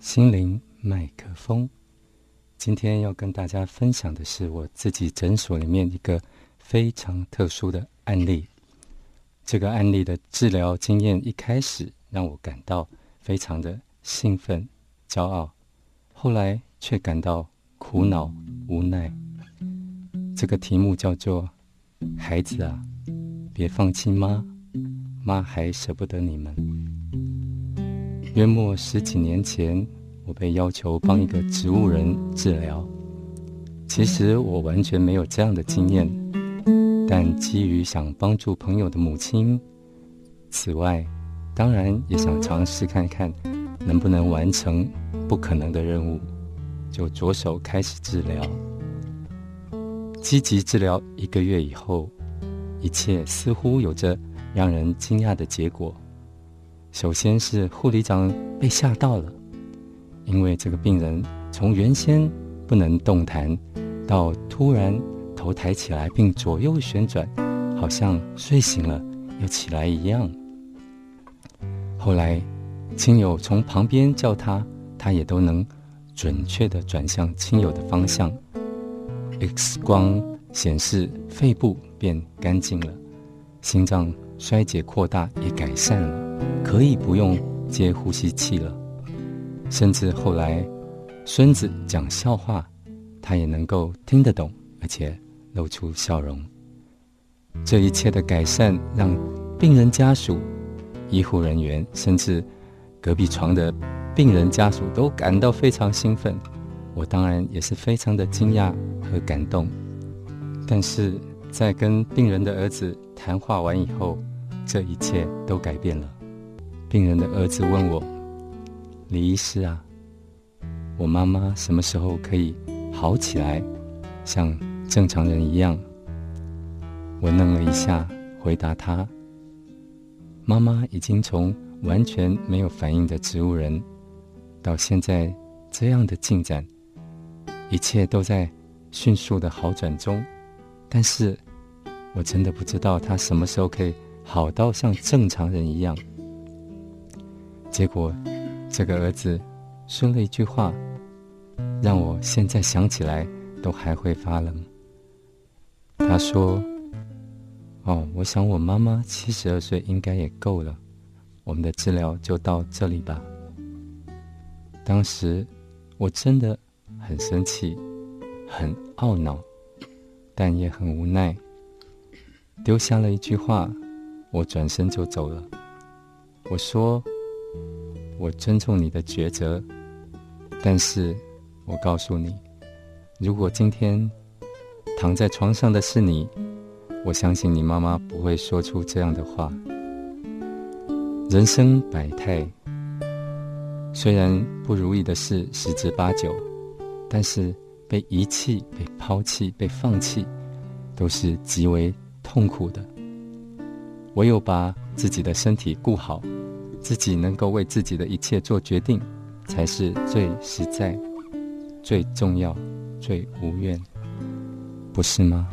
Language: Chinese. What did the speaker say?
心灵麦克风，今天要跟大家分享的是我自己诊所里面一个非常特殊的案例。这个案例的治疗经验一开始让我感到非常的兴奋、骄傲，后来却感到苦恼、无奈。这个题目叫做“孩子啊，别放弃妈，妈还舍不得你们。”约莫十几年前，我被要求帮一个植物人治疗。其实我完全没有这样的经验，但基于想帮助朋友的母亲，此外，当然也想尝试看看能不能完成不可能的任务，就着手开始治疗。积极治疗一个月以后，一切似乎有着让人惊讶的结果。首先是护理长被吓到了，因为这个病人从原先不能动弹，到突然头抬起来并左右旋转，好像睡醒了又起来一样。后来亲友从旁边叫他，他也都能准确的转向亲友的方向。X 光显示肺部变干净了，心脏衰竭扩大也改善了。可以不用接呼吸器了，甚至后来孙子讲笑话，他也能够听得懂，而且露出笑容。这一切的改善让病人家属、医护人员，甚至隔壁床的病人家属都感到非常兴奋。我当然也是非常的惊讶和感动。但是在跟病人的儿子谈话完以后，这一切都改变了。病人的儿子问我：“李医师啊，我妈妈什么时候可以好起来，像正常人一样？”我愣了一下，回答他：“妈妈已经从完全没有反应的植物人，到现在这样的进展，一切都在迅速的好转中。但是，我真的不知道她什么时候可以好到像正常人一样。”结果，这个儿子说了一句话，让我现在想起来都还会发冷。他说：“哦，我想我妈妈七十二岁应该也够了，我们的治疗就到这里吧。”当时我真的很生气，很懊恼，但也很无奈，丢下了一句话，我转身就走了。我说。我尊重你的抉择，但是我告诉你，如果今天躺在床上的是你，我相信你妈妈不会说出这样的话。人生百态，虽然不如意的事十之八九，但是被遗弃、被抛弃、被放弃，都是极为痛苦的。唯有把自己的身体顾好。自己能够为自己的一切做决定，才是最实在、最重要、最无怨，不是吗？